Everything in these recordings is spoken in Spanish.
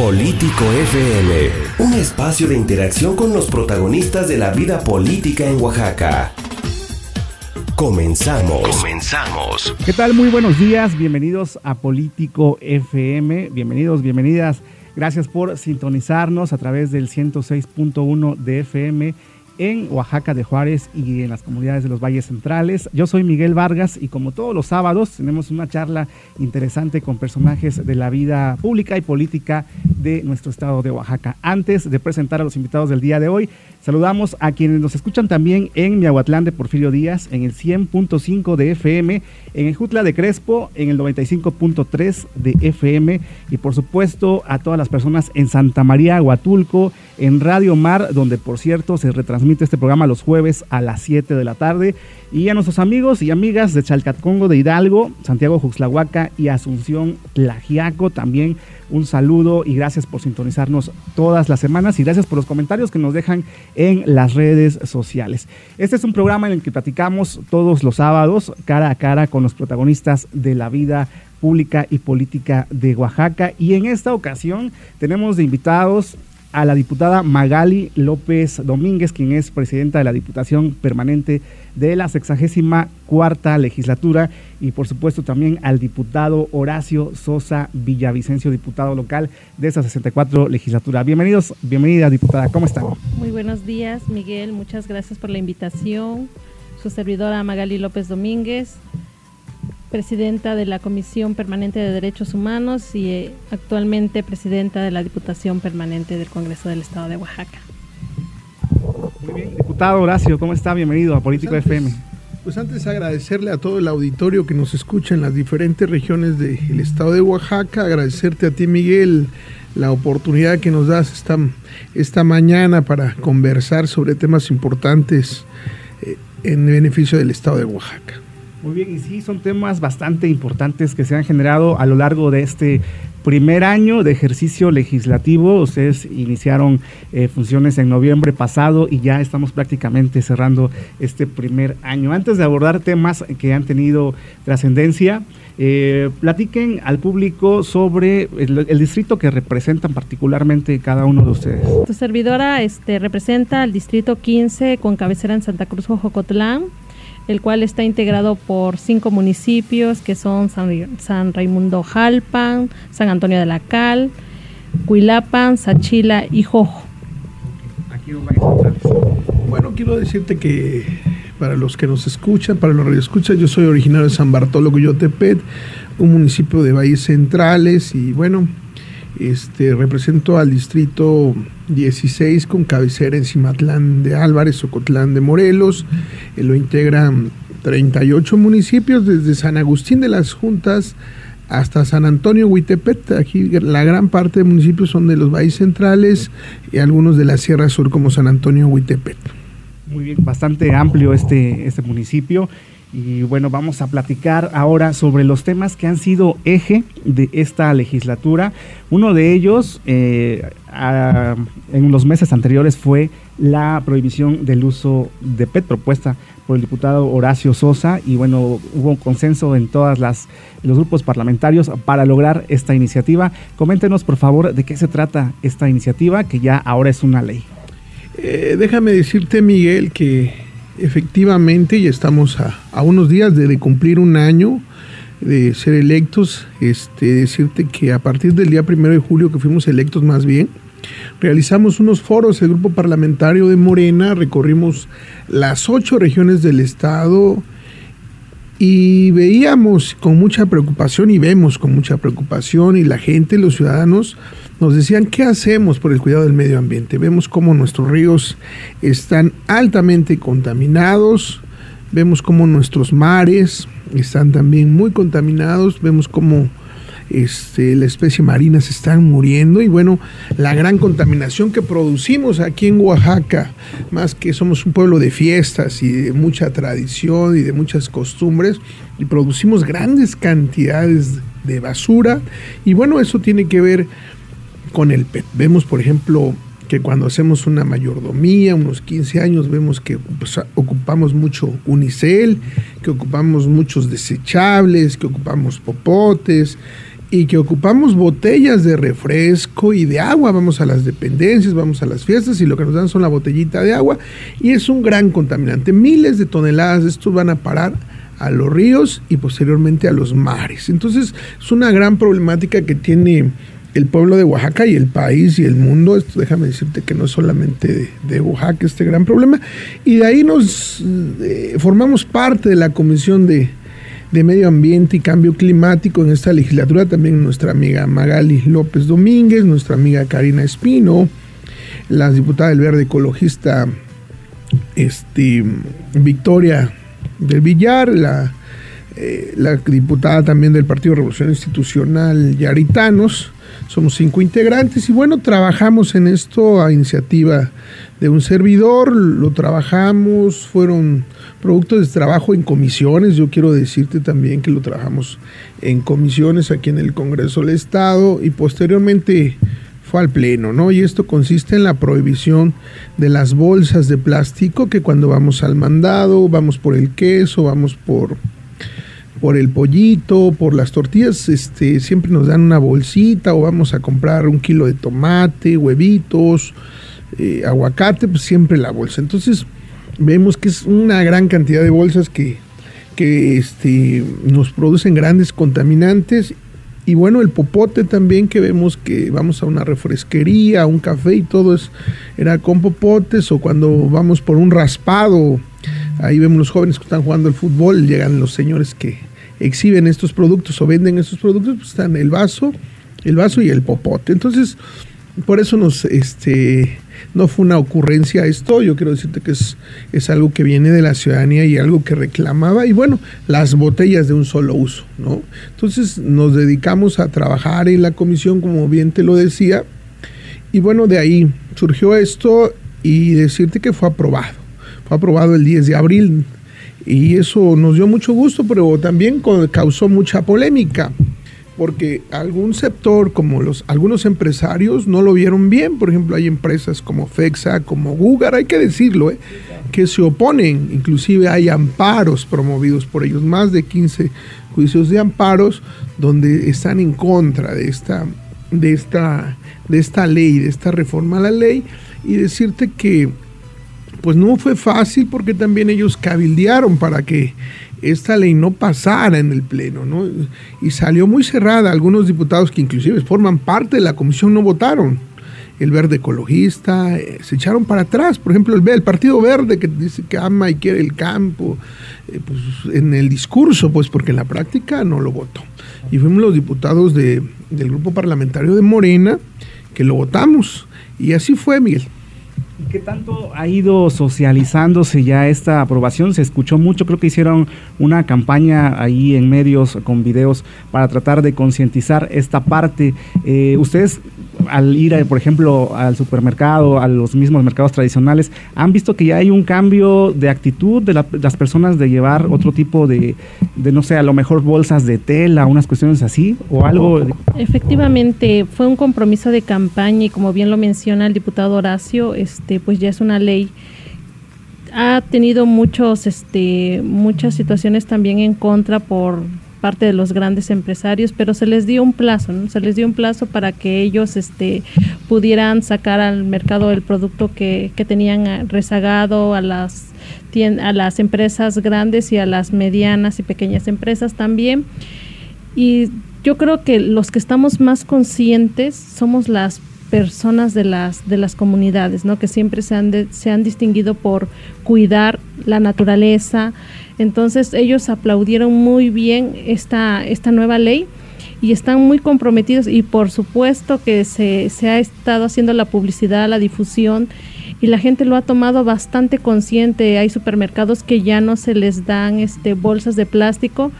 Político FM, un espacio de interacción con los protagonistas de la vida política en Oaxaca. Comenzamos. Comenzamos. ¿Qué tal? Muy buenos días. Bienvenidos a Político FM. Bienvenidos, bienvenidas. Gracias por sintonizarnos a través del 106.1 de FM en Oaxaca de Juárez y en las comunidades de los valles centrales. Yo soy Miguel Vargas y como todos los sábados tenemos una charla interesante con personajes de la vida pública y política de nuestro estado de Oaxaca. Antes de presentar a los invitados del día de hoy, saludamos a quienes nos escuchan también en Miahuatlán de Porfirio Díaz, en el 100.5 de FM, en el Jutla de Crespo, en el 95.3 de FM y por supuesto a todas las personas en Santa María, Huatulco, en Radio Mar, donde por cierto se retransmite este programa los jueves a las 7 de la tarde. Y a nuestros amigos y amigas de Chalcatcongo de Hidalgo, Santiago Juxlahuaca y Asunción Tlajiaco, también un saludo y gracias por sintonizarnos todas las semanas y gracias por los comentarios que nos dejan en las redes sociales. Este es un programa en el que platicamos todos los sábados cara a cara con los protagonistas de la vida pública y política de Oaxaca y en esta ocasión tenemos de invitados a la diputada Magali López Domínguez, quien es presidenta de la Diputación Permanente de la 64 legislatura, y por supuesto también al diputado Horacio Sosa Villavicencio, diputado local de esa 64 legislatura. Bienvenidos, bienvenida diputada, ¿cómo están? Muy buenos días, Miguel, muchas gracias por la invitación. Su servidora Magali López Domínguez presidenta de la Comisión Permanente de Derechos Humanos y eh, actualmente presidenta de la Diputación Permanente del Congreso del Estado de Oaxaca. Muy bien, diputado Horacio, ¿cómo está? Bienvenido a Político pues FM. Pues antes agradecerle a todo el auditorio que nos escucha en las diferentes regiones del estado de Oaxaca, agradecerte a ti Miguel la oportunidad que nos das esta, esta mañana para conversar sobre temas importantes eh, en beneficio del estado de Oaxaca. Muy bien, y sí, son temas bastante importantes que se han generado a lo largo de este primer año de ejercicio legislativo. Ustedes iniciaron eh, funciones en noviembre pasado y ya estamos prácticamente cerrando este primer año. Antes de abordar temas que han tenido trascendencia, eh, platiquen al público sobre el, distrito que representan particularmente cada uno de ustedes. Tu servidora este, representa el distrito 15 con cabecera en Santa Cruz, Jocotlán el cual está integrado por cinco municipios que son San, Raimundo Jalpan, San Antonio de la Cal, Cuilapan, Sachila y Jojo. Bueno, quiero decirte que para los que nos escuchan, para los que escuchan, yo soy originario de San Bartolo Coyotepet, un municipio de Valles Centrales y bueno, este, represento al distrito 16 con cabecera en Cimatlán de Álvarez, Ocotlán de Morelos. Eh, lo integran 38 municipios desde San Agustín de las Juntas hasta San Antonio Huitepet. Aquí la gran parte de municipios son de los valles centrales y algunos de la Sierra Sur como San Antonio Huitepet. Muy bien, bastante amplio este, este municipio. Y bueno, vamos a platicar ahora sobre los temas que han sido eje de esta legislatura. Uno de ellos, eh, en los meses anteriores, fue la prohibición del uso de PET propuesta por el diputado Horacio Sosa. Y bueno, hubo un consenso en todos los grupos parlamentarios para lograr esta iniciativa. Coméntenos, por favor, de qué se trata esta iniciativa, que ya ahora es una ley. Eh, déjame decirte, Miguel, que efectivamente ya estamos a, unos días de, cumplir un año de ser electos. Este, decirte que a partir del día primero de julio que fuimos electos más bien, realizamos unos foros, el grupo parlamentario de Morena, recorrimos las ocho regiones del estado y veíamos con mucha preocupación y vemos con mucha preocupación y la gente, los ciudadanos, nos decían, ¿qué hacemos por el cuidado del medio ambiente? Vemos cómo nuestros ríos están altamente contaminados, vemos cómo nuestros mares están también muy contaminados, vemos cómo este, la especie marina se están muriendo y bueno, la gran contaminación que producimos aquí en Oaxaca, más que somos un pueblo de fiestas y de mucha tradición y de muchas costumbres, y producimos grandes cantidades de basura y bueno, eso tiene que ver con el PET. Vemos, por ejemplo, que cuando hacemos una mayordomía, unos 15 años, vemos que pues, ocupamos mucho unicel, que ocupamos muchos desechables, que ocupamos popotes, y que ocupamos botellas de refresco y de agua, vamos a las dependencias, vamos a las fiestas y lo que nos dan son la botellita de agua y es un gran contaminante. Miles de toneladas de estos van a parar a los ríos y posteriormente a los mares. Entonces es una gran problemática que tiene el pueblo de Oaxaca y el país y el mundo. Esto déjame decirte que no es solamente de, Oaxaca este gran problema. Y de ahí nos eh, formamos parte de la Comisión de, de Medio Ambiente y Cambio Climático en esta legislatura. También nuestra amiga Magali López Domínguez, nuestra amiga Karina Espino, la diputada del Verde Ecologista este, Victoria del Villar, la, eh, la diputada también del Partido Revolución Institucional Yaritanos. Somos cinco integrantes y bueno, trabajamos en esto a iniciativa de un servidor, lo trabajamos, fueron productos de trabajo en comisiones, yo quiero decirte también que lo trabajamos en comisiones aquí en el Congreso del Estado y posteriormente fue al Pleno, ¿no? Y esto consiste en la prohibición de las bolsas de plástico que cuando vamos al mandado, vamos por el queso, vamos por, por el pollito, por las tortillas, este, siempre nos dan una bolsita o vamos a comprar un kilo de tomate, huevitos, eh, aguacate, pues siempre la bolsa. Entonces vemos que es una gran cantidad de bolsas que, que este, nos producen grandes contaminantes y bueno, el popote también que vemos que vamos a una refresquería, un café y todo es, era con popotes o cuando vamos por un raspado, ahí vemos los jóvenes que están jugando el fútbol, llegan los señores que exhiben estos productos o venden estos productos, pues están el vaso, el vaso y el popote. Entonces, por eso nos, este, no fue una ocurrencia esto, yo quiero decirte que es, es algo que viene de la ciudadanía y algo que reclamaba, y bueno, las botellas de un solo uso, ¿no? Entonces nos dedicamos a trabajar en la comisión, como bien te lo decía, y bueno, de ahí surgió esto y decirte que fue aprobado, fue aprobado el 10 de abril, y eso nos dio mucho gusto, pero también causó mucha polémica porque algún sector, como los algunos empresarios, no lo vieron bien. Por ejemplo, hay empresas como FEXA, como Gugar, hay que decirlo, ¿eh? que se oponen. Inclusive hay amparos promovidos por ellos, más de 15 juicios de amparos donde están en contra de esta, de esta, de esta ley, de esta reforma a la ley. Y decirte que pues no fue fácil porque también ellos cabildearon para que esta ley no pasara en el Pleno, ¿no? Y salió muy cerrada. Algunos diputados que inclusive forman parte de la comisión no votaron. El verde ecologista, eh, se echaron para atrás. Por ejemplo, el, Partido Verde que dice que ama y quiere el campo, eh, pues en el discurso, pues porque en la práctica no lo votó. Y fuimos los diputados de, del grupo parlamentario de Morena que lo votamos. Y así fue, Miguel. ¿Qué tanto ha ido socializándose ya esta aprobación? Se escuchó mucho, creo que hicieron una campaña ahí en medios con videos para tratar de concientizar esta parte. Eh, ¿Ustedes al ir, por ejemplo, al supermercado, a los mismos mercados tradicionales, han visto que ya hay un cambio de actitud de, las personas de llevar otro tipo de, de, no sé, a lo mejor bolsas de tela, unas cuestiones así o algo? Efectivamente, fue un compromiso de campaña y como bien lo menciona el diputado Horacio, este, pues ya es una ley ha tenido muchos este muchas situaciones también en contra por parte de los grandes empresarios, pero se les dio un plazo, ¿no? se les dio un plazo para que ellos este, pudieran sacar al mercado el producto que, que tenían rezagado a las, a las empresas grandes y a las medianas y pequeñas empresas también. Y yo creo que los que estamos más conscientes somos las personas de las de las comunidades, ¿no? Que siempre se han se han distinguido por cuidar la naturaleza, entonces ellos aplaudieron muy bien esta, esta nueva ley y están muy comprometidos y por supuesto que se, se ha estado haciendo la publicidad, la difusión y la gente lo ha tomado bastante consciente. Hay supermercados que ya no se les dan este, bolsas de plástico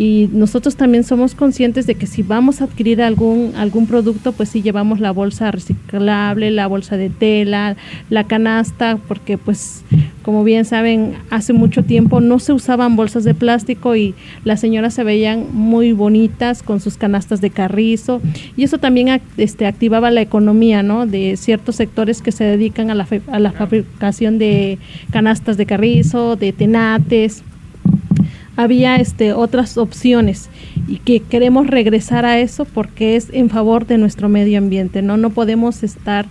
y nosotros también somos conscientes de que si vamos a adquirir algún algún producto pues sí llevamos la bolsa reciclable la bolsa de tela la canasta porque pues como bien saben hace mucho tiempo no se usaban bolsas de plástico y las señoras se veían muy bonitas con sus canastas de carrizo. Y eso también este activaba la economía no de ciertos sectores que se dedican a la, a la fabricación de canastas de carrizo de tenates había este, otras opciones y que queremos regresar a eso porque es en favor de nuestro medio ambiente. No, no podemos estar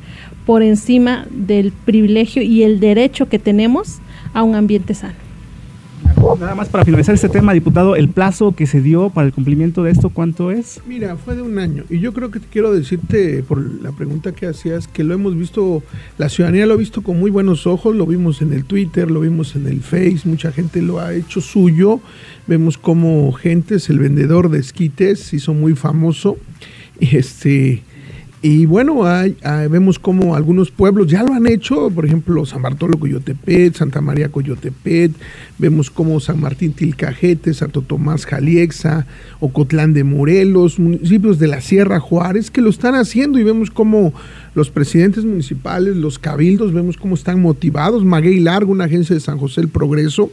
por encima del privilegio y el derecho que tenemos a un ambiente sano. Nada más para finalizar este tema, diputado, el plazo que se dio para el cumplimiento de esto, ¿cuánto es? Mira, fue de un año. Y yo creo que quiero decirte, por la pregunta que hacías, que lo hemos visto, la ciudadanía lo ha visto con muy buenos ojos, lo vimos en el Twitter, lo vimos en el Face, mucha gente lo ha hecho suyo. Vemos como Gentes, el vendedor de esquites, hizo muy famoso. Este, y bueno, vemos como algunos pueblos ya lo han hecho, por ejemplo, San Bartolo Coyotepet, Santa María Coyotepet, vemos como San Martín Tilcajete, Santo Tomás Jaliexa, Ocotlán de Morelos, municipios de la Sierra Juárez que lo están haciendo y vemos como los presidentes municipales, los cabildos, vemos cómo están motivados. Maguey Largo, una agencia de San José el Progreso,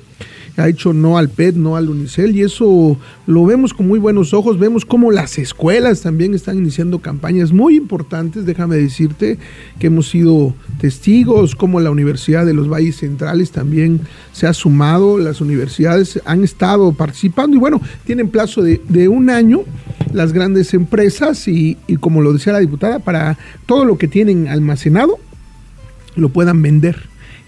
ha hecho no al PET, no al UNICEL, y eso lo vemos con muy buenos ojos. Vemos cómo las escuelas también están iniciando campañas muy importantes. Déjame decirte que hemos sido testigos, como la Universidad de los Valles Centrales también se ha sumado, las universidades han estado participando y bueno, tienen plazo de, un año las grandes empresas y como lo decía la diputada, para todo lo que tienen almacenado lo puedan vender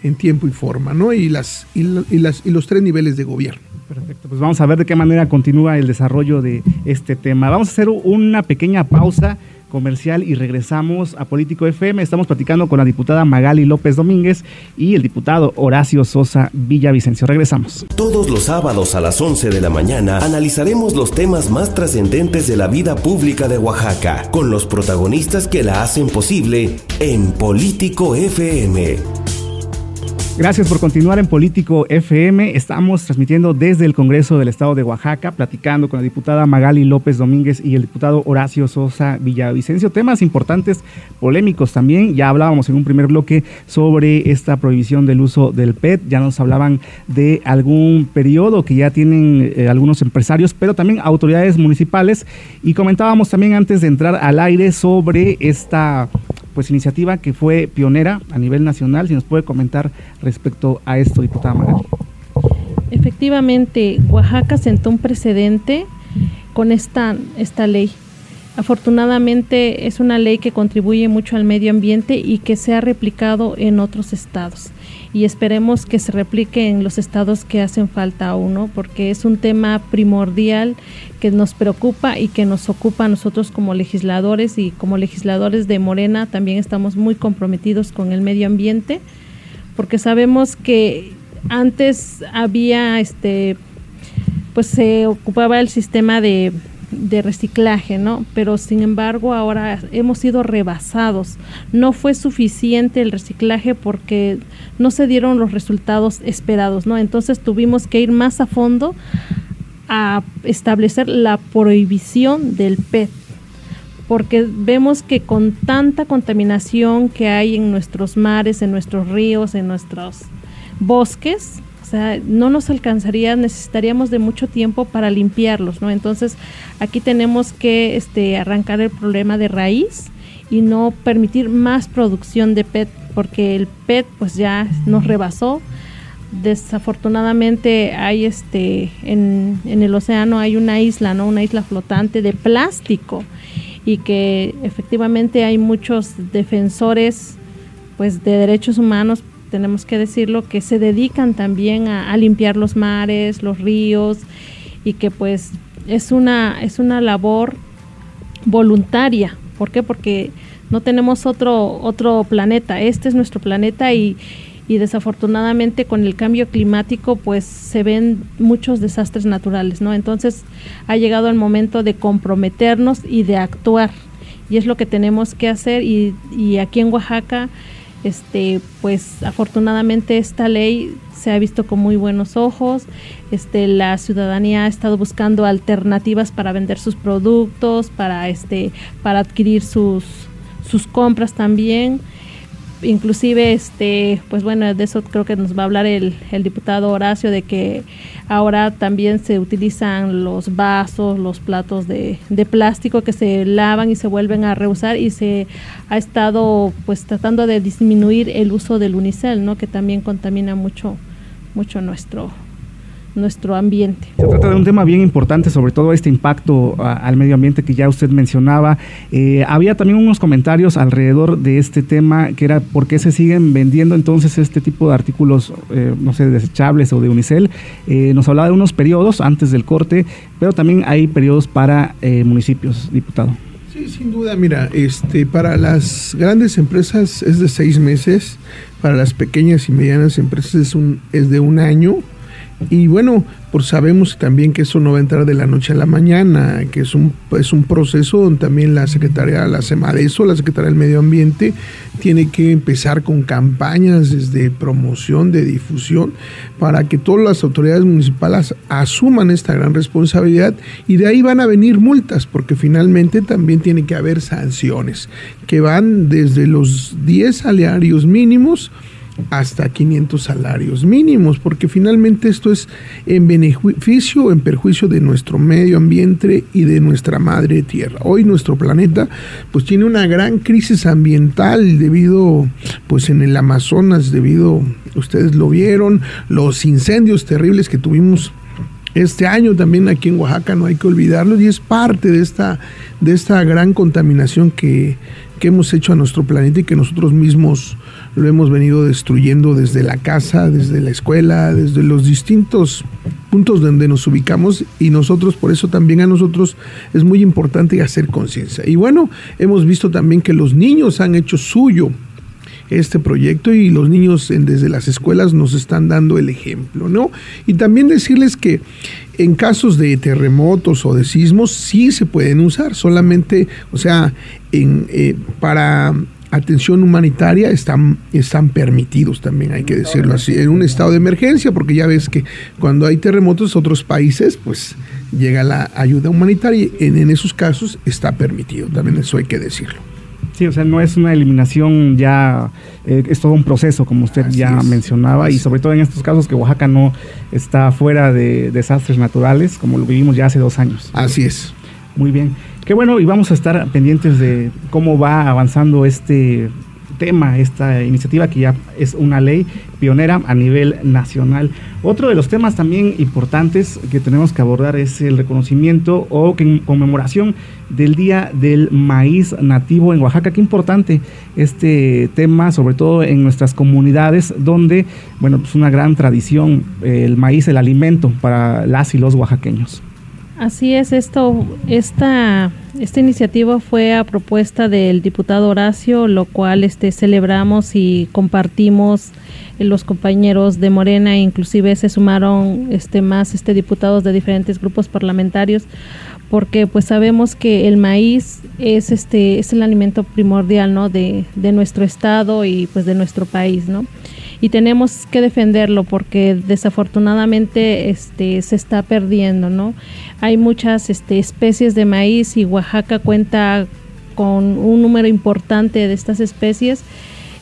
en tiempo y forma, ¿no? Y, las, y, las, y los tres niveles de gobierno. Perfecto, pues vamos a ver de qué manera continúa el desarrollo de este tema. Vamos a hacer una pequeña pausa comercial y regresamos a Político FM. Estamos platicando con la diputada Magali López Domínguez y el diputado Horacio Sosa Villavicencio. Regresamos. Todos los sábados a las 11 de la mañana analizaremos los temas más trascendentes de la vida pública de Oaxaca con los protagonistas que la hacen posible en Político FM. Gracias por continuar en Político FM. Estamos transmitiendo desde el Congreso del Estado de Oaxaca, platicando con la diputada Magali López Domínguez y el diputado Horacio Sosa Villavicencio. Temas importantes, polémicos también. Ya hablábamos en un primer bloque sobre esta prohibición del uso del PET. Ya nos hablaban de algún periodo que ya tienen eh, algunos empresarios, pero también autoridades municipales. Y comentábamos también antes de entrar al aire sobre esta pues iniciativa que fue pionera a nivel nacional. Si nos puede comentar respecto a esto, diputada Magali. Efectivamente, Oaxaca sentó un precedente con esta, esta ley. Afortunadamente es una ley que contribuye mucho al medio ambiente y que se ha replicado en otros estados y esperemos que se replique en los estados que hacen falta aún, ¿no? porque es un tema primordial que nos preocupa y que nos ocupa a nosotros como legisladores y como legisladores de Morena también estamos muy comprometidos con el medio ambiente, porque sabemos que antes había este pues se ocupaba el sistema de de reciclaje, ¿no? Pero sin embargo ahora hemos sido rebasados. No fue suficiente el reciclaje porque no se dieron los resultados esperados, ¿no? Entonces tuvimos que ir más a fondo a establecer la prohibición del PET porque vemos que con tanta contaminación que hay en nuestros mares, en nuestros ríos, en nuestros bosques, o sea, no nos alcanzaría, necesitaríamos de mucho tiempo para limpiarlos, ¿no? Entonces, aquí tenemos que este, arrancar el problema de raíz y no permitir más producción de PET, porque el PET pues ya nos rebasó. Desafortunadamente hay este en, en el océano hay una isla, ¿no? Una isla flotante de plástico y que efectivamente hay muchos defensores pues de derechos humanos tenemos que decirlo, que se dedican también a, limpiar los mares, los ríos y que pues es una, es una labor voluntaria. ¿Por qué? Porque no tenemos otro, otro planeta, este es nuestro planeta y, y desafortunadamente con el cambio climático pues se ven muchos desastres naturales, ¿no? Entonces ha llegado el momento de comprometernos y de actuar y es lo que tenemos que hacer y, y aquí en Oaxaca este pues afortunadamente esta ley se ha visto con muy buenos ojos. Este la ciudadanía ha estado buscando alternativas para vender sus productos para este para adquirir sus sus compras también inclusive este pues bueno de eso creo que nos va a hablar el, el, diputado Horacio de que ahora también se utilizan los vasos los platos de, de, plástico que se lavan y se vuelven a reusar y se ha estado pues tratando de disminuir el uso del unicel no que también contamina mucho mucho nuestro nuestro ambiente. Se trata de un tema bien importante, sobre todo este impacto al medio ambiente que ya usted mencionaba. Eh, había también unos comentarios alrededor de este tema, que era por qué se siguen vendiendo entonces este tipo de artículos, eh, no sé, desechables o de unicel. Eh, nos hablaba de unos periodos antes del corte, pero también hay periodos para municipios, diputado. Sí, sin duda, mira, este, para las grandes empresas es de seis meses, para las pequeñas y medianas empresas es, un, es de un año y bueno, pues sabemos también que eso no va a entrar de la noche a la mañana, que es un, es un proceso donde también la Secretaría, la SEMADESO, la Secretaría del Medio Ambiente, tiene que empezar con campañas desde promoción, de difusión, para que todas las autoridades municipales asuman esta gran responsabilidad y de ahí van a venir multas, porque finalmente también tiene que haber sanciones, que van desde los 10 salarios mínimos, hasta 500 salarios mínimos, porque finalmente esto es en beneficio o en perjuicio de nuestro medio ambiente y de nuestra madre tierra. Hoy nuestro planeta pues tiene una gran crisis ambiental debido pues en el Amazonas, debido, ustedes lo vieron, los incendios terribles que tuvimos este año también aquí en Oaxaca, no hay que olvidarlo, y es parte de esta, de esta gran contaminación que, que hemos hecho a nuestro planeta y que nosotros mismos lo hemos venido destruyendo desde la casa, desde la escuela, desde los distintos puntos donde nos ubicamos y nosotros, por eso también a nosotros es muy importante hacer conciencia. Y bueno, hemos visto también que los niños han hecho suyo este proyecto y los niños desde las escuelas nos están dando el ejemplo, ¿no? Y también decirles que en casos de terremotos o de sismos sí se pueden usar, solamente, o sea, en, eh, para atención humanitaria están, están permitidos también, hay que decirlo así, en un estado de emergencia, porque ya ves que cuando hay terremotos en otros países, pues llega la ayuda humanitaria y en, esos casos está permitido, también eso hay que decirlo. Sí, o sea, no es una eliminación ya, eh, es todo un proceso, como usted ya mencionaba, y sobre todo en estos casos que Oaxaca no está fuera de desastres naturales, como lo vivimos ya hace dos años. Así es. Muy bien. Qué bueno, y vamos a estar pendientes de cómo va avanzando este tema, esta iniciativa que ya es una ley pionera a nivel nacional. Otro de los temas también importantes que tenemos que abordar es el reconocimiento o conmemoración del Día del Maíz Nativo en Oaxaca. Qué importante este tema, sobre todo en nuestras comunidades donde, bueno, pues una gran tradición, el maíz, el alimento para las y los oaxaqueños. Así es, esto, esta, esta iniciativa fue a propuesta del diputado Horacio, lo cual este, celebramos y compartimos los compañeros de Morena, inclusive se sumaron este, más este, diputados de diferentes grupos parlamentarios, porque pues sabemos que el maíz es, este, es el alimento primordial ¿no? de, de nuestro estado y pues de nuestro país, ¿no? Y tenemos que defenderlo porque desafortunadamente este se está perdiendo, ¿no? Hay muchas este, especies de maíz y Oaxaca cuenta con un número importante de estas especies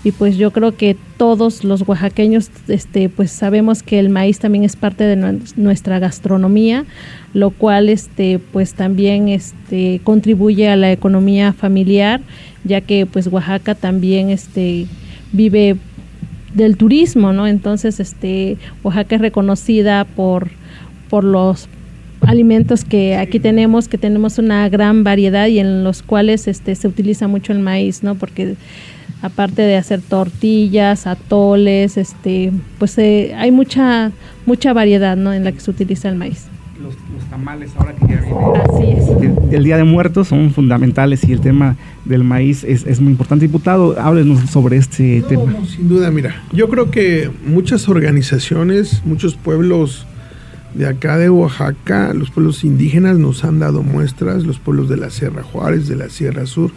y pues yo creo que todos los oaxaqueños este pues sabemos que el maíz también es parte de nuestra gastronomía lo cual este pues también este contribuye a la economía familiar ya que pues Oaxaca también este vive del turismo, ¿no? Entonces, este, Oaxaca es reconocida por, por los alimentos que aquí tenemos, que tenemos una gran variedad y en los cuales este, se utiliza mucho el maíz, ¿no? Porque aparte de hacer tortillas, atoles, este, pues eh, hay mucha, mucha variedad, ¿no? En la que se utiliza el maíz tamales ahora que ya viene El, Día de Muertos son fundamentales y el tema del maíz es, muy importante. Diputado, háblenos sobre este tema. sin duda, mira, yo creo que muchas organizaciones, muchos pueblos de acá de Oaxaca, los pueblos indígenas nos han dado muestras, los pueblos de la Sierra Juárez, de la Sierra Sur,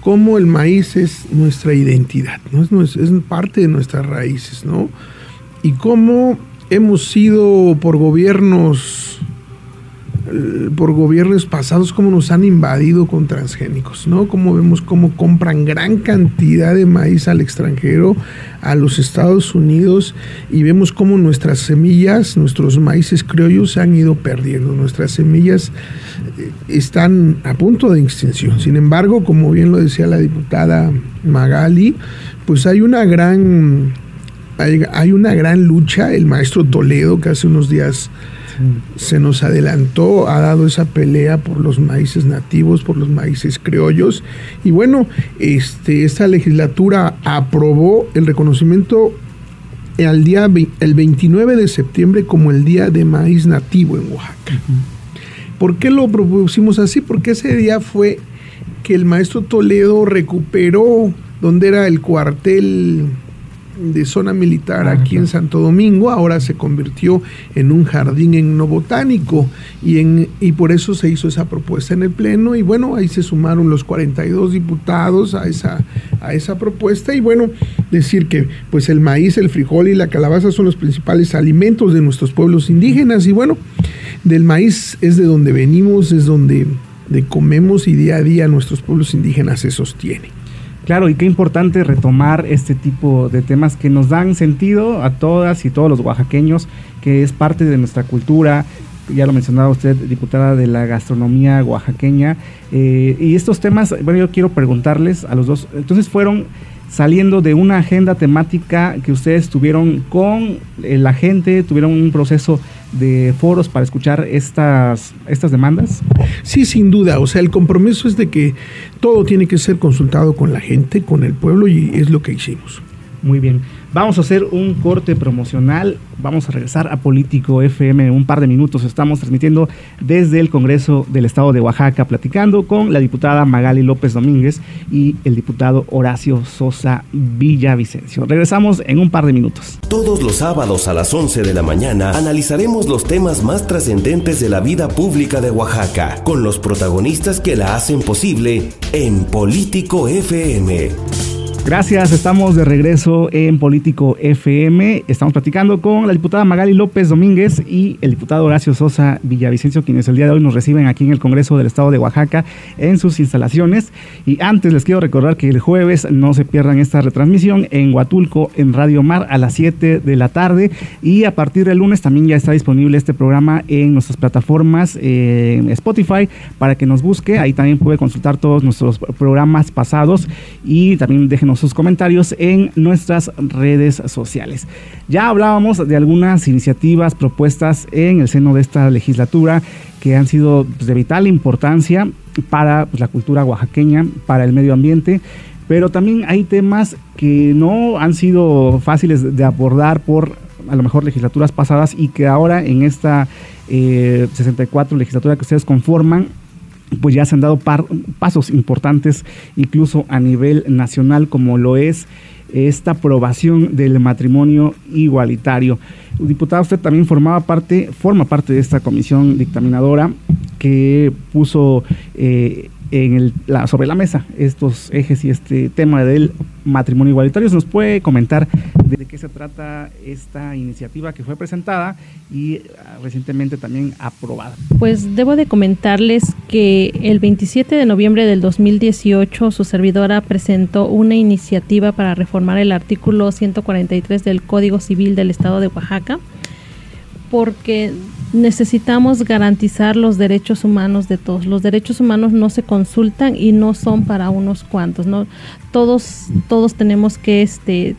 cómo el maíz es nuestra identidad, ¿no? es, es parte de nuestras raíces, ¿no? Y cómo hemos sido por gobiernos por gobiernos pasados cómo nos han invadido con transgénicos, ¿no? Como vemos cómo compran gran cantidad de maíz al extranjero, a los Estados Unidos, y vemos cómo nuestras semillas, nuestros maíces criollos se han ido perdiendo. Nuestras semillas eh, están a punto de extinción. Sin embargo, como bien lo decía la diputada Magali, pues hay una gran hay, una gran lucha. El maestro Toledo, que hace unos días se nos adelantó, ha dado esa pelea por los maíces nativos, por los maíces criollos. Y bueno, este, esta legislatura aprobó el reconocimiento al día el 29 de septiembre como el Día de Maíz Nativo en Oaxaca. ¿Por qué lo propusimos así? Porque ese día fue que el maestro Toledo recuperó donde era el cuartel de zona militar aquí en Santo Domingo, ahora se convirtió en un jardín botánico y, en, y por eso se hizo esa propuesta en el Pleno y bueno, ahí se sumaron los 42 diputados a esa, a esa propuesta y bueno, decir que pues el maíz, el frijol y la calabaza son los principales alimentos de nuestros pueblos indígenas y bueno, del maíz es de donde venimos, es donde de comemos y día a día nuestros pueblos indígenas se sostienen. Claro, y qué importante retomar este tipo de temas que nos dan sentido a todas y todos los oaxaqueños, que es parte de nuestra cultura, ya lo mencionaba usted, diputada de la gastronomía oaxaqueña, eh, y estos temas, bueno, yo quiero preguntarles a los dos, entonces fueron saliendo de una agenda temática que ustedes tuvieron con eh, la gente, tuvieron un proceso de foros para escuchar estas, estas demandas? Sí, sin duda. O sea, el compromiso es de que todo tiene que ser consultado con la gente, con el pueblo, y es lo que hicimos. Muy bien. Vamos a hacer un corte promocional. Vamos a regresar a Político FM en un par de minutos. Estamos transmitiendo desde el Congreso del Estado de Oaxaca, platicando con la diputada Magali López Domínguez y el diputado Horacio Sosa Villavicencio. Regresamos en un par de minutos. Todos los sábados a las 11 de la mañana analizaremos los temas más trascendentes de la vida pública de Oaxaca, con los protagonistas que la hacen posible en Político FM. Gracias, estamos de regreso en Político FM. Estamos platicando con la diputada Magali López Domínguez y el diputado Horacio Sosa Villavicencio, quienes el día de hoy nos reciben aquí en el Congreso del Estado de Oaxaca en sus instalaciones. Y antes les quiero recordar que el jueves no se pierdan esta retransmisión en Huatulco, en Radio Mar, a las 7 de la tarde. Y a partir del lunes también ya está disponible este programa en nuestras plataformas en Spotify para que nos busque. Ahí también puede consultar todos nuestros programas pasados y también déjenos sus comentarios en nuestras redes sociales. Ya hablábamos de algunas iniciativas propuestas en el seno de esta legislatura que han sido pues, de vital importancia para pues, la cultura oaxaqueña, para el medio ambiente, pero también hay temas que no han sido fáciles de abordar por a lo mejor legislaturas pasadas y que ahora en esta 64 eh, legislatura que ustedes conforman pues ya se han dado pasos importantes incluso a nivel nacional como lo es esta aprobación del matrimonio igualitario. Diputado, usted también formaba parte, forma parte de esta comisión dictaminadora que puso eh, en la, sobre la mesa estos ejes y este tema del matrimonio igualitario. ¿Nos puede comentar de qué se trata esta iniciativa que fue presentada y ah, recientemente también aprobada? Pues debo de comentarles que el 27 de noviembre del 2018 su servidora presentó una iniciativa para reformar el artículo 143 del Código Civil del Estado de Oaxaca porque necesitamos garantizar los derechos humanos de todos. Los derechos humanos no se consultan y no son para unos cuantos. Todos, todos tenemos que este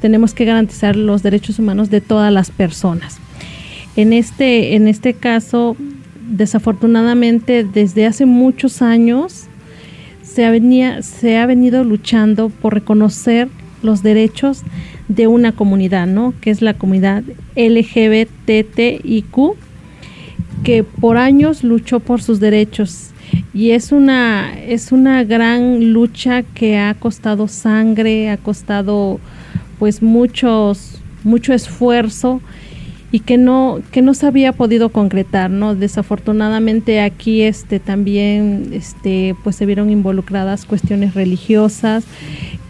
tenemos que garantizar los derechos humanos de todas las personas. En este, en este caso, desafortunadamente, desde hace muchos años se, venía, se ha venido luchando por reconocer los derechos de una comunidad, ¿no? Que es la comunidad LGBTIQ, que por años luchó por sus derechos y es una es una gran lucha que ha costado sangre, ha costado pues muchos mucho esfuerzo y que no que no se había podido concretar, ¿no? Desafortunadamente aquí este también este pues se vieron involucradas cuestiones religiosas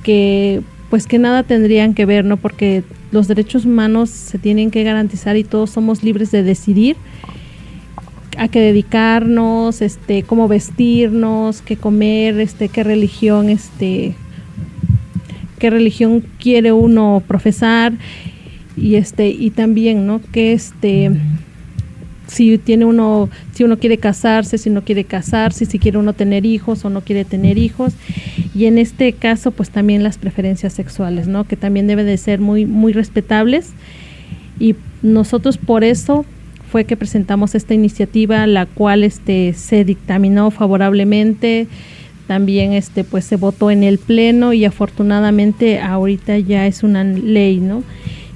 que pues que nada tendrían que ver, ¿no? Porque los derechos humanos se tienen que garantizar y todos somos libres de decidir a qué dedicarnos, este, cómo vestirnos, qué comer, este, qué religión, este, qué religión quiere uno profesar y este, y también, ¿no? Que este si tiene uno, si uno quiere casarse, si no quiere casarse, si quiere uno tener hijos o no quiere tener hijos. Y en este caso, pues también las preferencias sexuales, ¿no? Que también deben de ser muy, muy respetables. Y nosotros por eso fue que presentamos esta iniciativa, la cual este, se dictaminó favorablemente, también este, pues se votó en el pleno y afortunadamente ahorita ya es una ley, ¿no?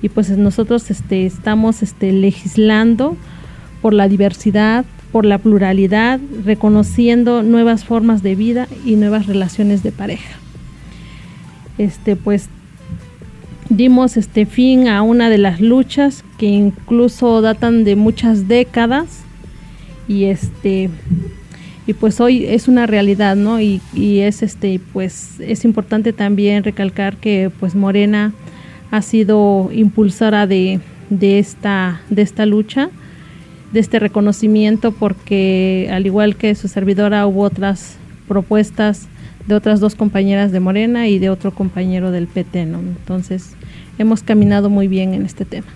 Y pues nosotros este, estamos este, legislando por la diversidad, por la pluralidad, reconociendo nuevas formas de vida y nuevas relaciones de pareja. Este, pues dimos este fin a una de las luchas que incluso datan de muchas décadas y este y pues hoy es una realidad no y, es este pues es importante también recalcar que pues Morena ha sido impulsora de, de esta de esta lucha de este reconocimiento porque al igual que su servidora hubo otras propuestas de otras dos compañeras de Morena y de otro compañero del PT, ¿no? Entonces, hemos caminado muy bien en este tema.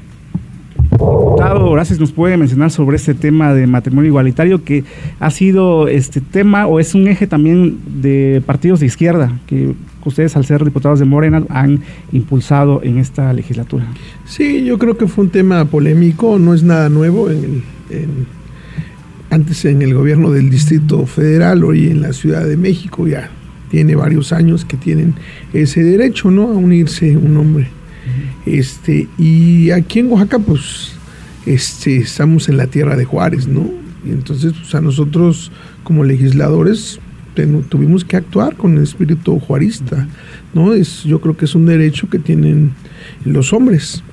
Diputado gracias nos puede mencionar sobre este tema de matrimonio igualitario que ha sido este tema o es un eje también de partidos de izquierda que ustedes al ser diputados de Morena han impulsado en esta legislatura. Sí, yo creo que fue un tema polémico, no es nada nuevo. Antes en el gobierno del Distrito Federal, hoy en la Ciudad de México ya tiene varios años que tienen ese derecho, ¿no? A unirse un hombre este, y aquí en Oaxaca, pues, este, estamos en la tierra de Juárez, ¿no? Y entonces, pues, a nosotros como legisladores tuvimos que actuar con el espíritu juarista, ¿no? Es, yo creo que es un derecho que tienen los hombres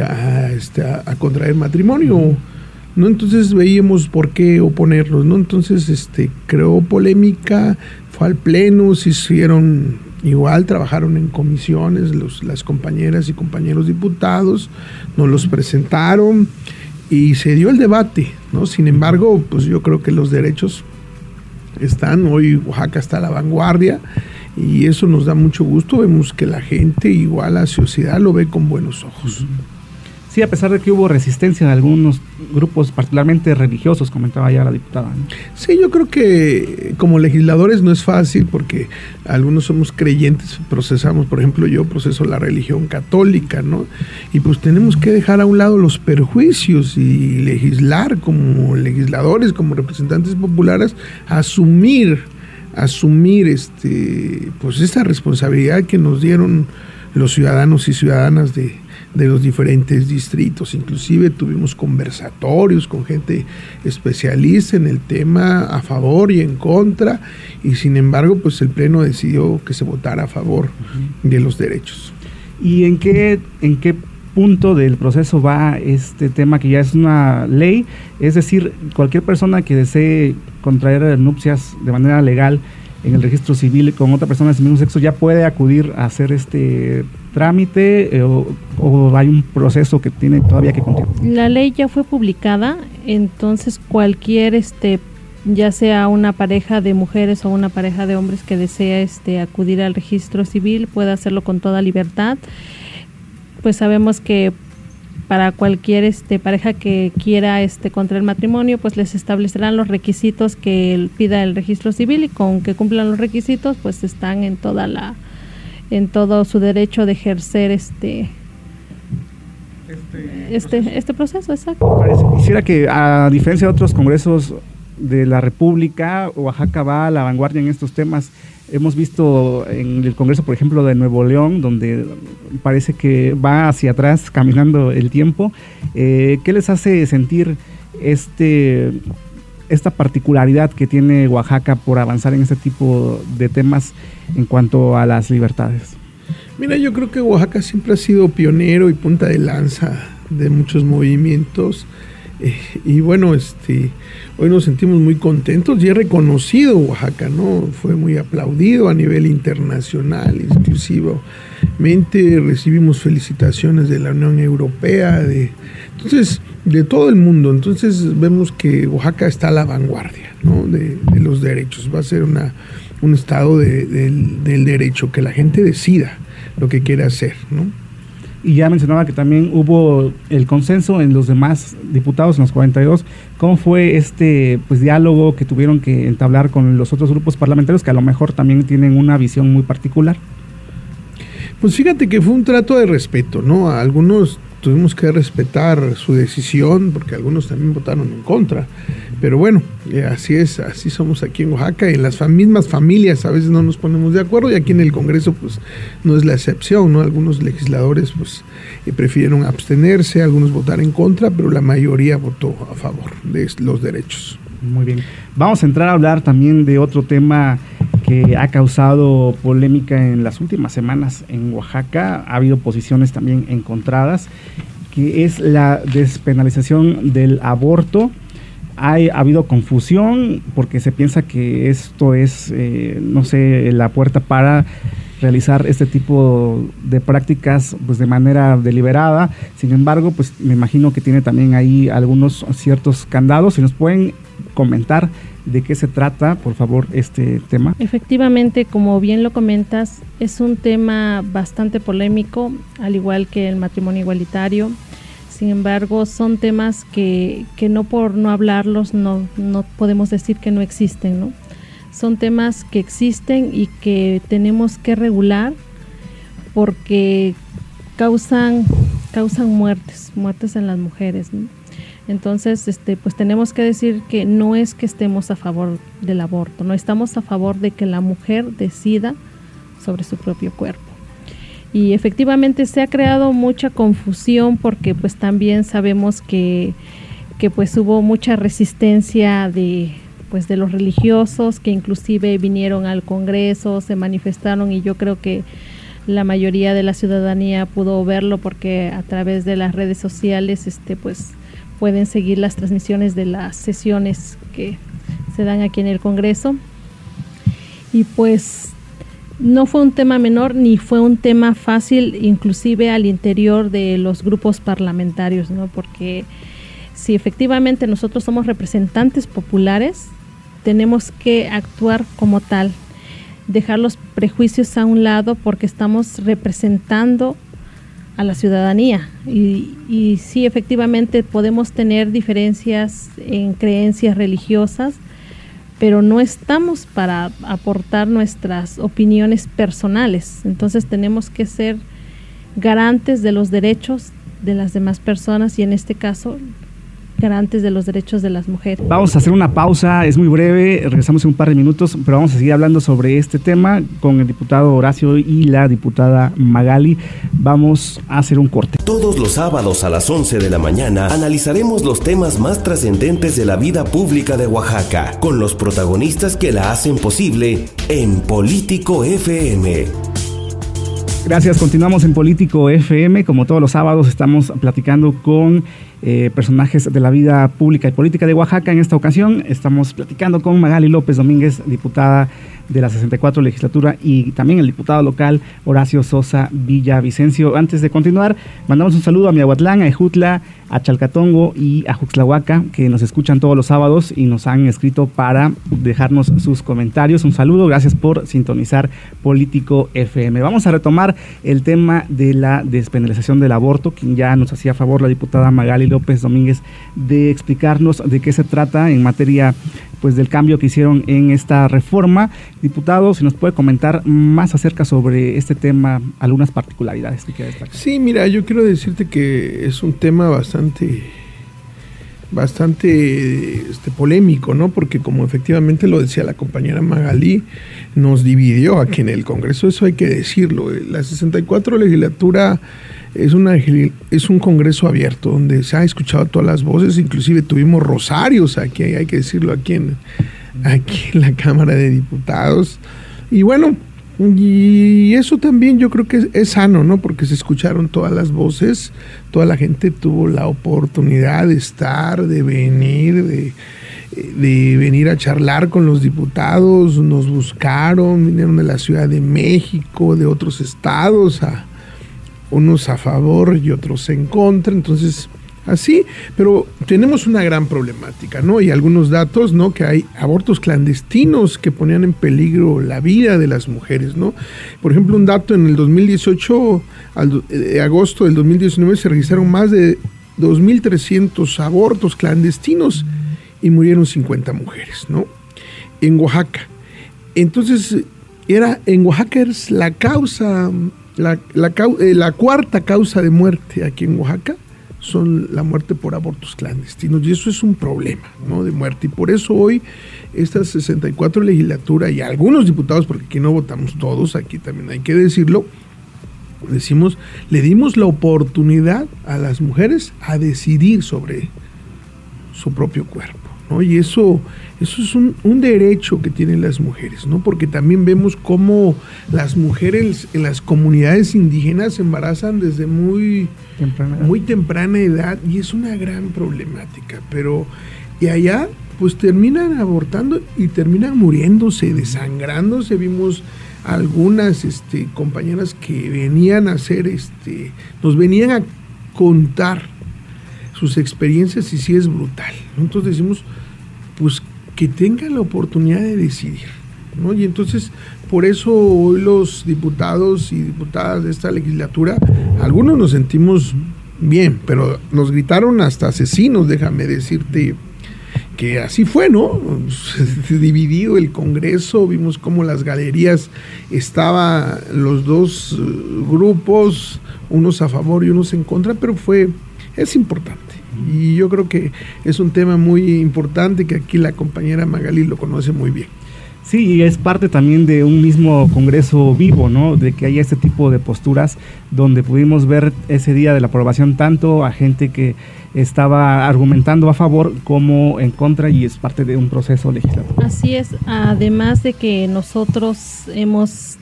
a, este, a, contraer matrimonio, ¿no? Entonces veíamos por qué oponerlos, ¿no? Entonces, este, creó polémica, fue al pleno, se hicieron Igual trabajaron en comisiones las compañeras y compañeros diputados, nos los presentaron y se dio el debate, ¿no? Sin embargo, pues yo creo que los derechos están, hoy Oaxaca está a la vanguardia y eso nos da mucho gusto, vemos que la gente, igual la sociedad, lo ve con buenos ojos. Sí, a pesar de que hubo resistencia de algunos grupos, particularmente religiosos, comentaba ya la diputada. Sí, yo creo que como legisladores no es fácil porque algunos somos creyentes, procesamos, por ejemplo, yo proceso la religión católica, ¿no? Y pues tenemos que dejar a un lado los perjuicios y legislar como legisladores, como representantes populares, asumir, asumir este, pues esta responsabilidad que nos dieron los ciudadanos y ciudadanas de de los diferentes distritos. Inclusive tuvimos conversatorios con gente especialista en el tema a favor y en contra y sin embargo pues el Pleno decidió que se votara a favor de los derechos. ¿Y en qué, en qué punto del proceso va este tema que ya es una ley? Es decir, cualquier persona que desee contraer nupcias de manera legal en el registro civil con otra persona de mismo sexo ya puede acudir a hacer este trámite eh, o, hay un proceso que tiene todavía que continuar? La ley ya fue publicada, entonces cualquier este ya sea una pareja de mujeres o una pareja de hombres que desea este acudir al registro civil puede hacerlo con toda libertad. Pues sabemos que para cualquier este pareja que quiera este contraer matrimonio, pues les establecerán los requisitos que pida el registro civil y con que cumplan los requisitos, pues están en toda la en todo su derecho de ejercer este este, este, este proceso, exacto. Quisiera que, a diferencia de otros congresos de la República, Oaxaca va a la vanguardia en estos temas. Hemos visto en el Congreso, por ejemplo, de Nuevo León, donde parece que va hacia atrás caminando el tiempo. Eh, ¿Qué les hace sentir este, esta particularidad que tiene Oaxaca por avanzar en este tipo de temas en cuanto a las libertades? Mira, yo creo que Oaxaca siempre ha sido pionero y punta de lanza de muchos movimientos eh, y bueno, este, hoy nos sentimos muy contentos y he reconocido Oaxaca, ¿no? Fue muy aplaudido a nivel internacional, exclusivamente recibimos felicitaciones de la Unión Europea, de, entonces, de todo el mundo. Entonces vemos que Oaxaca está a la vanguardia, ¿no? De, los derechos. Va a ser una, un estado del, del derecho, que la gente decida lo que quiere hacer, ¿no? Y ya mencionaba que también hubo el consenso en los demás diputados, en los 42. ¿Cómo fue este pues diálogo que tuvieron que entablar con los otros grupos parlamentarios que a lo mejor también tienen una visión muy particular? Pues fíjate que fue un trato de respeto, ¿no? Algunos tuvimos que respetar su decisión porque algunos también votaron en contra. Pero bueno, eh, así es, así somos aquí en Oaxaca. En las mismas familias a veces no nos ponemos de acuerdo y aquí en el Congreso pues no es la excepción, ¿no? Algunos legisladores pues eh, prefirieron abstenerse, algunos votar en contra, pero la mayoría votó a favor de los derechos. Muy bien. Vamos a entrar a hablar también de otro tema que ha causado polémica en las últimas semanas en Oaxaca. Ha habido posiciones también encontradas, que es la despenalización del aborto. Ha, habido confusión porque se piensa que esto es, eh, no sé, la puerta para realizar este tipo de prácticas pues de manera deliberada. Sin embargo, pues me imagino que tiene también ahí algunos ciertos candados. Si nos pueden comentar de qué se trata, por favor, este tema. Efectivamente, como bien lo comentas, es un tema bastante polémico, al igual que el matrimonio igualitario. Sin embargo, son temas que, que no por no hablarlos no, no podemos decir que no existen. Son temas que existen y que tenemos que regular porque causan, causan muertes, muertes en las mujeres. Entonces, este, pues tenemos que decir que no es que estemos a favor del aborto, no estamos a favor de que la mujer decida sobre su propio cuerpo. Y efectivamente se ha creado mucha confusión porque pues también sabemos que, que pues hubo mucha resistencia de pues de los religiosos que inclusive vinieron al Congreso, se manifestaron y yo creo que la mayoría de la ciudadanía pudo verlo porque a través de las redes sociales este pues pueden seguir las transmisiones de las sesiones que se dan aquí en el Congreso. Y pues no fue un tema menor ni fue un tema fácil, inclusive al interior de los grupos parlamentarios, ¿no? Porque si efectivamente nosotros somos representantes populares, tenemos que actuar como tal, dejar los prejuicios a un lado porque estamos representando a la ciudadanía. Y, y sí, efectivamente podemos tener diferencias en creencias religiosas, pero no estamos para aportar nuestras opiniones personales. Entonces tenemos que ser garantes de los derechos de las demás personas y en este caso garantes de los derechos de las mujeres. Vamos a hacer una pausa, es muy breve, regresamos en un par de minutos, pero vamos a seguir hablando sobre este tema con el diputado Horacio y la diputada Magali. Vamos a hacer un corte. Todos los sábados a las 11 de la mañana analizaremos los temas más trascendentes de la vida pública de Oaxaca, con los protagonistas que la hacen posible en Político FM. Gracias, continuamos en Político FM. Como todos los sábados estamos platicando con eh, personajes de la vida pública y política de Oaxaca. En esta ocasión estamos platicando con Magali López Domínguez, diputada de la 64 legislatura y también el diputado local Horacio Sosa Villavicencio. Antes de continuar, mandamos un saludo a Miahuatlán, a Ejutla, a Chalcatongo y a Juxlahuaca, que nos escuchan todos los sábados y nos han escrito para dejarnos sus comentarios. Un saludo, gracias por sintonizar Político FM. Vamos a retomar el tema de la despenalización del aborto, quien ya nos hacía favor la diputada Magali López Domínguez de explicarnos de qué se trata en materia pues del cambio que hicieron en esta reforma. Diputado, si nos puede comentar más acerca sobre este tema, algunas particularidades que quiera destacar. Sí, mira, yo quiero decirte que es un tema bastante bastante este, polémico, ¿no? Porque como efectivamente lo decía la compañera Magalí, nos dividió aquí en el Congreso, eso hay que decirlo. La 64 legislatura es, una, es un Congreso abierto donde se ha escuchado todas las voces, inclusive tuvimos rosarios aquí, hay que decirlo, aquí en, aquí la Cámara de Diputados. Y bueno, y eso también yo creo que es, sano, ¿no? Porque se escucharon todas las voces, toda la gente tuvo la oportunidad de estar, de venir, de, de venir a charlar con los diputados, nos buscaron, vinieron de la Ciudad de México, de otros estados, a, unos a favor y otros en contra, entonces así, pero tenemos una gran problemática, ¿no? Y algunos datos, ¿no? Que hay abortos clandestinos que ponían en peligro la vida de las mujeres, ¿no? Por ejemplo, un dato en el 2018, al, eh, agosto del 2019, se registraron más de 2.300 abortos clandestinos y murieron 50 mujeres, ¿no? En Oaxaca. Entonces, era, en Oaxaca es la causa la, eh, la, cuarta causa de muerte aquí en Oaxaca son la muerte por abortos clandestinos y eso es un problema ¿no? de muerte y por eso hoy esta 64 legislatura y algunos diputados, porque aquí no votamos todos, aquí también hay que decirlo, decimos, le dimos la oportunidad a las mujeres a decidir sobre su propio cuerpo. Y eso, eso es un, derecho que tienen las mujeres, ¿no? Porque también vemos cómo las mujeres en las comunidades indígenas se embarazan desde muy temprana, muy temprana edad y es una gran problemática. Pero, y allá, pues terminan abortando y terminan muriéndose, desangrándose. Vimos algunas este, compañeras que venían a hacer, este, nos venían a contar sus experiencias y sí es brutal. Entonces decimos, pues que tengan la oportunidad de decidir. ¿no? Y entonces, por eso hoy los diputados y diputadas de esta legislatura, algunos nos sentimos bien, pero nos gritaron hasta asesinos, déjame decirte que así fue, ¿no? Dividido el Congreso, vimos cómo las galerías estaban los dos grupos, unos a favor y unos en contra, pero fue, es importante. Y yo creo que es un tema muy importante que aquí la compañera Magali lo conoce muy bien. Sí, y es parte también de un mismo Congreso vivo, ¿no? De que haya este tipo de posturas donde pudimos ver ese día de la aprobación tanto a gente que estaba argumentando a favor como en contra y es parte de un proceso legislativo. Así es, además de que nosotros hemos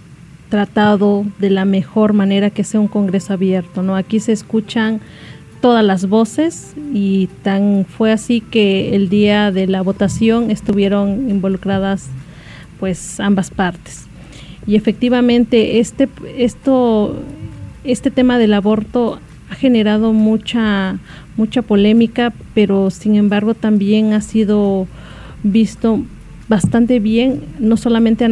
tratado de la mejor manera que sea un Congreso abierto, ¿no? Aquí se escuchan todas las voces y tan fue así que el día de la votación estuvieron involucradas pues ambas partes. Y efectivamente este esto este tema del aborto ha generado mucha mucha polémica, pero sin embargo también ha sido visto bastante bien, no solamente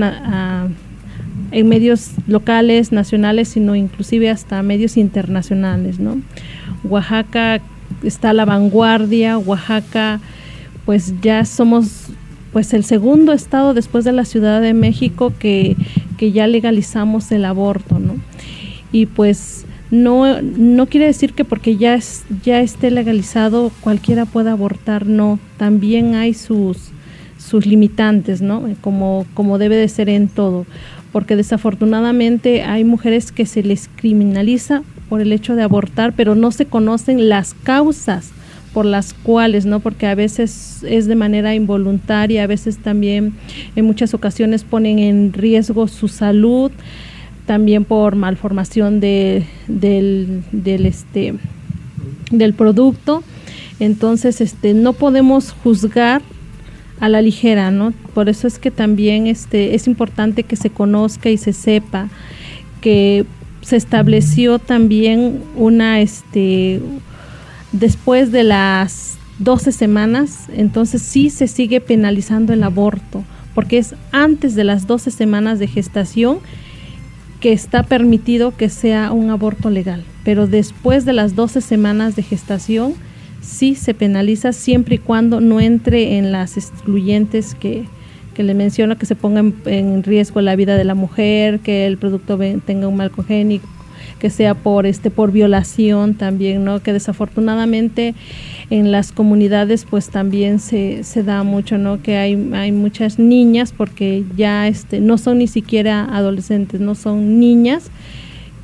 en medios locales, nacionales, sino inclusive hasta medios internacionales, ¿no? Oaxaca está a la vanguardia, Oaxaca pues ya somos pues el segundo estado después de la Ciudad de México que, ya legalizamos el aborto, ¿no? Y pues no, no quiere decir que porque ya, es, ya esté legalizado cualquiera pueda abortar, no, también hay sus, sus limitantes, ¿no? Como, como debe de ser en todo, porque desafortunadamente hay mujeres que se les criminaliza por el hecho de abortar, pero no se conocen las causas por las cuales, ¿no? Porque a veces es de manera involuntaria, a veces también en muchas ocasiones ponen en riesgo su salud, también por malformación de, del, del, este, del producto. Entonces, este, no podemos juzgar a la ligera, ¿no? Por eso es que también este, es importante que se conozca y se sepa que se estableció también una, este, después de las 12 semanas, entonces sí se sigue penalizando el aborto, porque es antes de las 12 semanas de gestación que está permitido que sea un aborto legal, pero después de las 12 semanas de gestación sí se penaliza siempre y cuando no entre en las excluyentes que, que le menciono que se ponga en, riesgo la vida de la mujer, que el producto tenga un mal congénico, que sea por este por violación también, ¿no? Que desafortunadamente en las comunidades pues también se, se da mucho, ¿no? Que hay, hay muchas niñas porque ya este no son ni siquiera adolescentes, no son niñas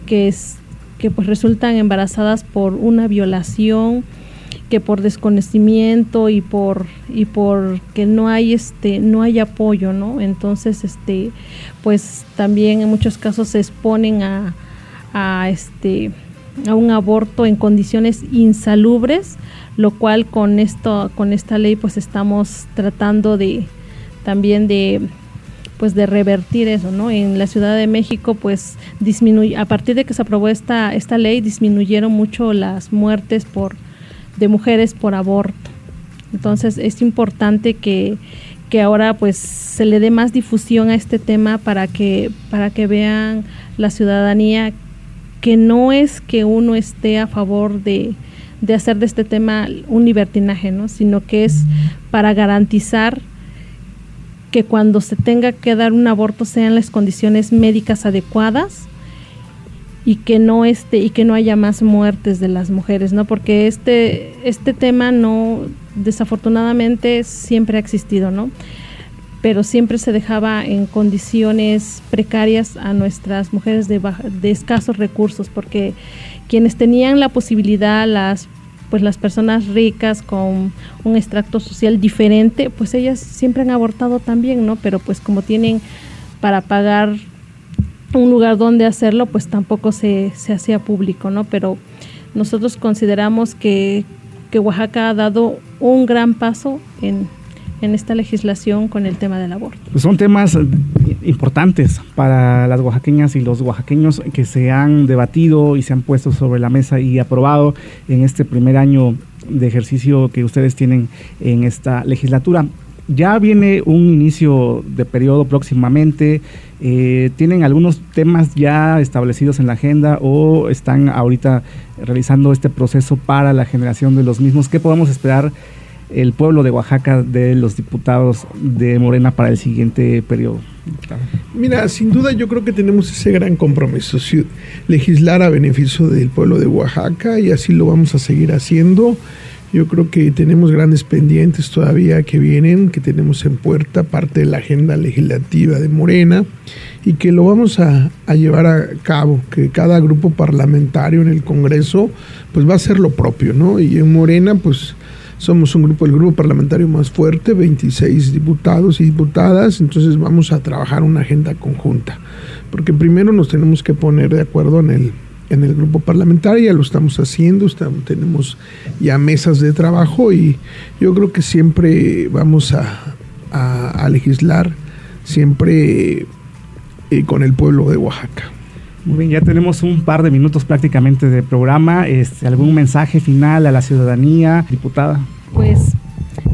que es, que pues resultan embarazadas por una violación que por desconocimiento y por y por que no hay este no hay apoyo no entonces este pues también en muchos casos se exponen a, a este a un aborto en condiciones insalubres lo cual con esto con esta ley pues estamos tratando de también de pues de revertir eso, ¿no? En la Ciudad de México, pues disminuye, a partir de que se aprobó esta, esta ley, disminuyeron mucho las muertes por de mujeres por aborto. Entonces es importante que, ahora pues se le dé más difusión a este tema para que, para que vean la ciudadanía que no es que uno esté a favor de, de hacer de este tema un libertinaje, ¿no? sino que es para garantizar que cuando se tenga que dar un aborto sean las condiciones médicas adecuadas y que no esté y que no haya más muertes de las mujeres, ¿no? Porque este este tema no desafortunadamente siempre ha existido, ¿no? Pero siempre se dejaba en condiciones precarias a nuestras mujeres de, de escasos recursos, porque quienes tenían la posibilidad, las pues las personas ricas con un extracto social diferente, pues ellas siempre han abortado también, ¿no? Pero pues como tienen para pagar un lugar donde hacerlo, pues tampoco se, se hacía público, ¿no? Pero nosotros consideramos que, que Oaxaca ha dado un gran paso en, en esta legislación con el tema del aborto. Pues son temas importantes para las oaxaqueñas y los oaxaqueños que se han debatido y se han puesto sobre la mesa y aprobado en este primer año de ejercicio que ustedes tienen en esta legislatura. Ya viene un inicio de periodo próximamente. Eh, ¿Tienen algunos temas ya establecidos en la agenda o están ahorita realizando este proceso para la generación de los mismos? ¿Qué podemos esperar el pueblo de Oaxaca de los diputados de Morena para el siguiente periodo? Mira, sin duda yo creo que tenemos ese gran compromiso, legislar a beneficio del pueblo de Oaxaca y así lo vamos a seguir haciendo. Yo creo que tenemos grandes pendientes todavía que vienen, que tenemos en puerta parte de la agenda legislativa de Morena y que lo vamos a, llevar a cabo, que cada grupo parlamentario en el Congreso pues va a hacer lo propio, ¿no? Y en Morena pues somos un grupo, el grupo parlamentario más fuerte, 26 diputados y diputadas, entonces vamos a trabajar una agenda conjunta, porque primero nos tenemos que poner de acuerdo en el en el grupo parlamentario, ya lo estamos haciendo, estamos, tenemos ya mesas de trabajo y yo creo que siempre vamos a, a, legislar, siempre eh, con el pueblo de Oaxaca. Muy bien, ya tenemos un par de minutos prácticamente de programa. Este, ¿Algún mensaje final a la ciudadanía, diputada? Pues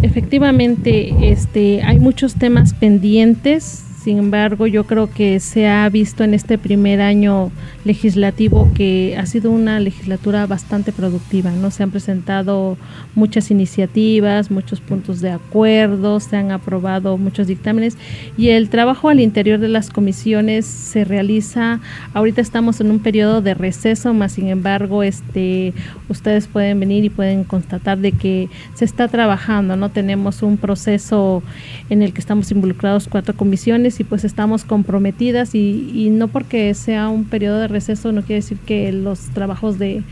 efectivamente este, hay muchos temas pendientes sin embargo, yo creo que se ha visto en este primer año legislativo que ha sido una legislatura bastante productiva, ¿no? Se han presentado muchas iniciativas, muchos puntos de acuerdo, se han aprobado muchos dictámenes y el trabajo al interior de las comisiones se realiza, ahorita estamos en un periodo de receso, más sin embargo, este ustedes pueden venir y pueden constatar de que se está trabajando, ¿no? Tenemos un proceso en el que estamos involucrados cuatro comisiones y pues estamos comprometidas y, no porque sea un periodo de receso no quiere decir que los trabajos de,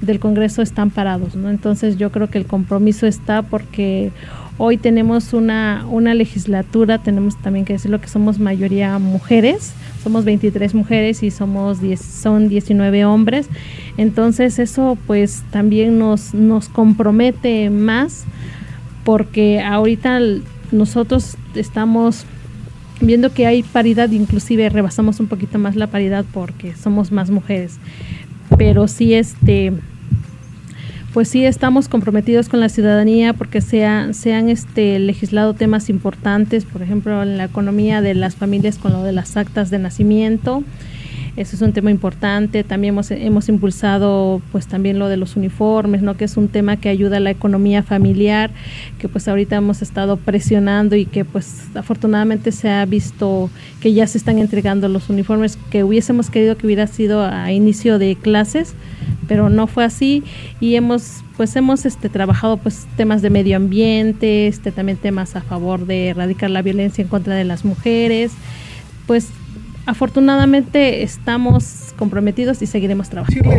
del Congreso están parados, ¿no? Entonces yo creo que el compromiso está porque hoy tenemos una, una legislatura, tenemos también que decirlo que somos mayoría mujeres, somos 23 mujeres y somos 10, son 19 hombres, entonces eso pues también nos, nos compromete más porque ahorita nosotros estamos viendo que hay paridad, inclusive rebasamos un poquito más la paridad porque somos más mujeres. Pero sí, este, pues sí estamos comprometidos con la ciudadanía porque se, han este, legislado temas importantes, por ejemplo, en la economía de las familias con lo de las actas de nacimiento. Eso es un tema importante. También hemos, hemos impulsado pues también lo de los uniformes, ¿no? que es un tema que ayuda a la economía familiar, que pues ahorita hemos estado presionando y que pues afortunadamente se ha visto que ya se están entregando los uniformes que hubiésemos querido que hubiera sido a inicio de clases, pero no fue así y hemos pues hemos este trabajado pues temas de medio ambiente, este también temas a favor de erradicar la violencia en contra de las mujeres. Pues afortunadamente estamos comprometidos y seguiremos trabajando.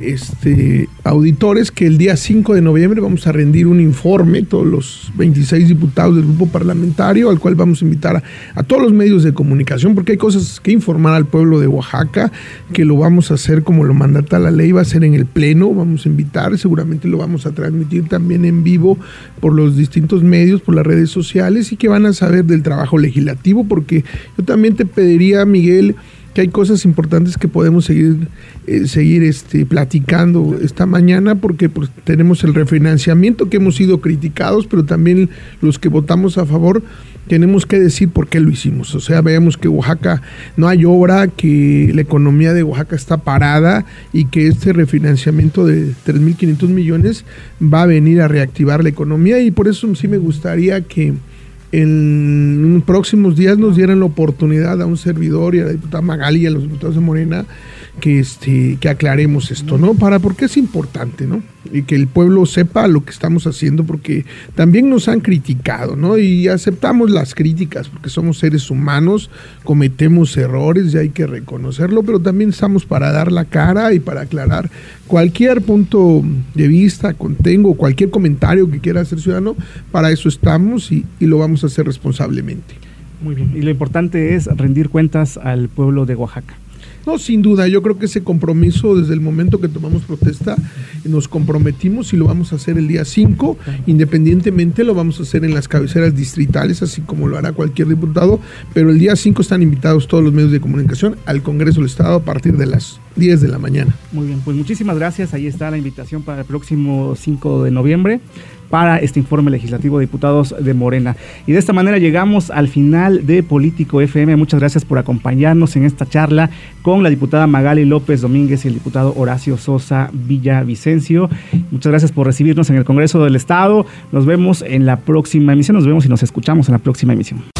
Este, auditores que el día 5 de noviembre vamos a rendir un informe, todos los 26 diputados del grupo parlamentario, al cual vamos a invitar a, todos los medios de comunicación, porque hay cosas que informar al pueblo de Oaxaca, que lo vamos a hacer como lo mandata la ley, va a ser en el Pleno, vamos a invitar, seguramente lo vamos a transmitir también en vivo por los distintos medios, por las redes sociales, y que van a saber del trabajo legislativo, porque yo también te pediría, Miguel, que hay cosas importantes que podemos seguir, eh, seguir este, platicando esta mañana porque pues, tenemos el refinanciamiento que hemos sido criticados, pero también los que votamos a favor tenemos que decir por qué lo hicimos. O sea, veamos que Oaxaca no hay obra, que la economía de Oaxaca está parada y que este refinanciamiento de 3.500 millones va a venir a reactivar la economía y por eso sí me gustaría que en próximos días nos dieran la oportunidad a un servidor y a la diputada Magali y a los diputados de Morena que, este, que aclaremos esto, ¿no? Para, porque es importante, ¿no? Y que el pueblo sepa lo que estamos haciendo, porque también nos han criticado, ¿no? Y aceptamos las críticas, porque somos seres humanos, cometemos errores y hay que reconocerlo, pero también estamos para dar la cara y para aclarar cualquier punto de vista, contengo, cualquier comentario que quiera hacer ciudadano, para eso estamos y, y lo vamos a hacer responsablemente. Muy bien. Y lo importante es rendir cuentas al pueblo de Oaxaca. No, sin duda, yo creo que ese compromiso desde el momento que tomamos protesta, nos comprometimos y lo vamos a hacer el día 5, independientemente lo vamos a hacer en las cabeceras distritales, así como lo hará cualquier diputado, pero el día 5 están invitados todos los medios de comunicación al Congreso del Estado a partir de las 10 de la mañana. Muy bien, pues muchísimas gracias, ahí está la invitación para el próximo 5 de noviembre para este informe legislativo de diputados de Morena. Y de esta manera llegamos al final de Político FM. Muchas gracias por acompañarnos en esta charla con la diputada Magali López Domínguez y el diputado Horacio Sosa Villavicencio. Muchas gracias por recibirnos en el Congreso del Estado. Nos vemos en la próxima emisión. Nos vemos y nos escuchamos en la próxima emisión.